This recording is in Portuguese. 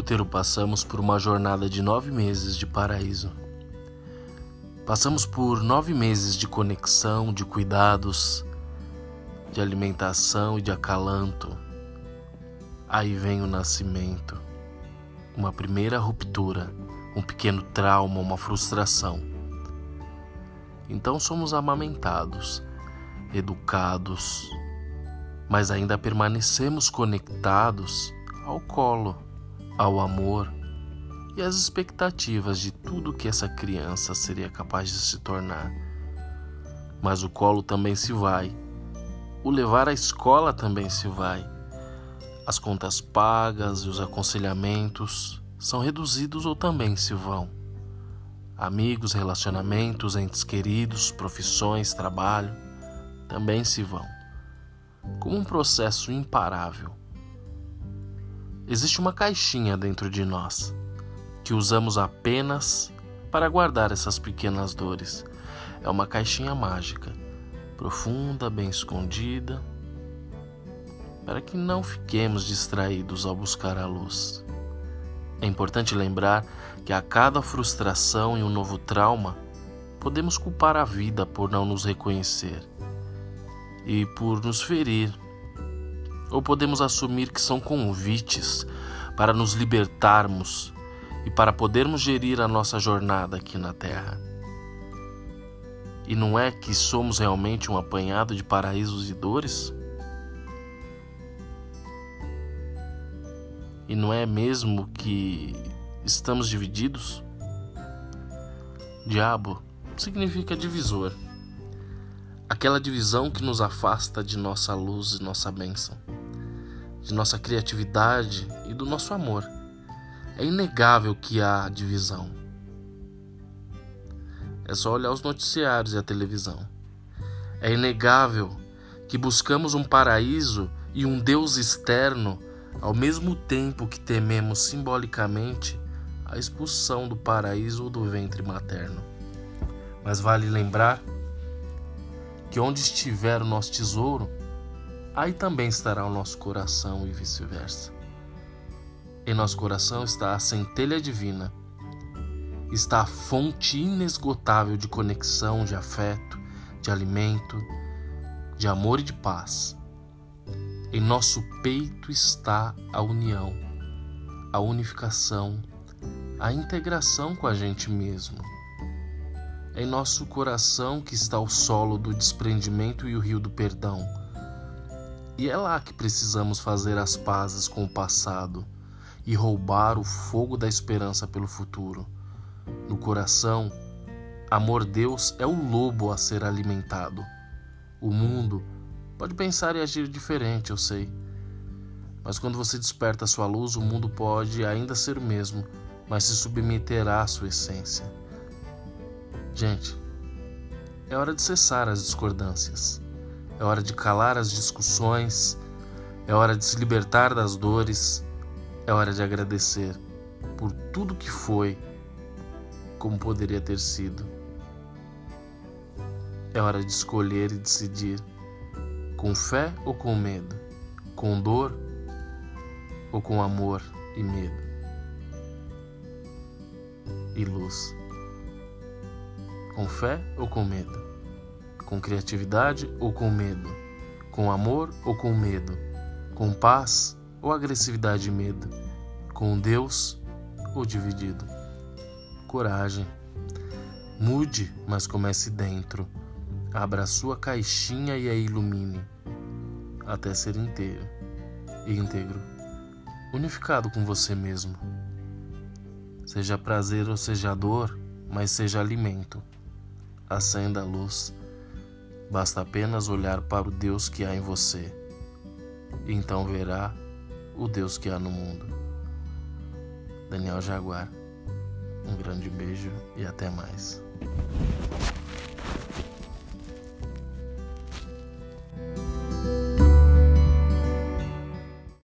útero passamos por uma jornada de nove meses de paraíso. Passamos por nove meses de conexão, de cuidados, de alimentação e de acalanto. Aí vem o nascimento, uma primeira ruptura, um pequeno trauma, uma frustração. Então somos amamentados, educados, mas ainda permanecemos conectados ao colo, ao amor e às expectativas de tudo que essa criança seria capaz de se tornar. Mas o colo também se vai, o levar à escola também se vai. As contas pagas e os aconselhamentos são reduzidos ou também se vão. Amigos, relacionamentos, entes queridos, profissões, trabalho também se vão como um processo imparável. Existe uma caixinha dentro de nós que usamos apenas para guardar essas pequenas dores. É uma caixinha mágica, profunda, bem escondida, para que não fiquemos distraídos ao buscar a luz. É importante lembrar que a cada frustração e um novo trauma, podemos culpar a vida por não nos reconhecer e por nos ferir. Ou podemos assumir que são convites para nos libertarmos e para podermos gerir a nossa jornada aqui na Terra. E não é que somos realmente um apanhado de paraísos e dores? E não é mesmo que estamos divididos? Diabo significa divisor aquela divisão que nos afasta de nossa luz e nossa bênção, de nossa criatividade e do nosso amor. É inegável que há divisão. É só olhar os noticiários e a televisão. É inegável que buscamos um paraíso e um Deus externo ao mesmo tempo que tememos simbolicamente a expulsão do paraíso ou do ventre materno. Mas vale lembrar que onde estiver o nosso tesouro, aí também estará o nosso coração e vice-versa. Em nosso coração está a centelha divina, está a fonte inesgotável de conexão, de afeto, de alimento, de amor e de paz. Em nosso peito está a união, a unificação, a integração com a gente mesmo em nosso coração que está o solo do desprendimento e o rio do perdão. E é lá que precisamos fazer as pazes com o passado e roubar o fogo da esperança pelo futuro. No coração, amor Deus é o lobo a ser alimentado. O mundo pode pensar e agir diferente, eu sei. Mas quando você desperta sua luz, o mundo pode ainda ser o mesmo, mas se submeterá à sua essência. Gente, é hora de cessar as discordâncias, é hora de calar as discussões, é hora de se libertar das dores, é hora de agradecer por tudo que foi, como poderia ter sido. É hora de escolher e decidir com fé ou com medo, com dor ou com amor e medo e luz. Com fé ou com medo? Com criatividade ou com medo? Com amor ou com medo? Com paz ou agressividade e medo? Com Deus ou dividido? Coragem. Mude, mas comece dentro. Abra sua caixinha e a ilumine até ser inteiro e íntegro, unificado com você mesmo. Seja prazer ou seja dor, mas seja alimento acenda a luz. Basta apenas olhar para o Deus que há em você, e então verá o Deus que há no mundo. Daniel Jaguar, um grande beijo e até mais.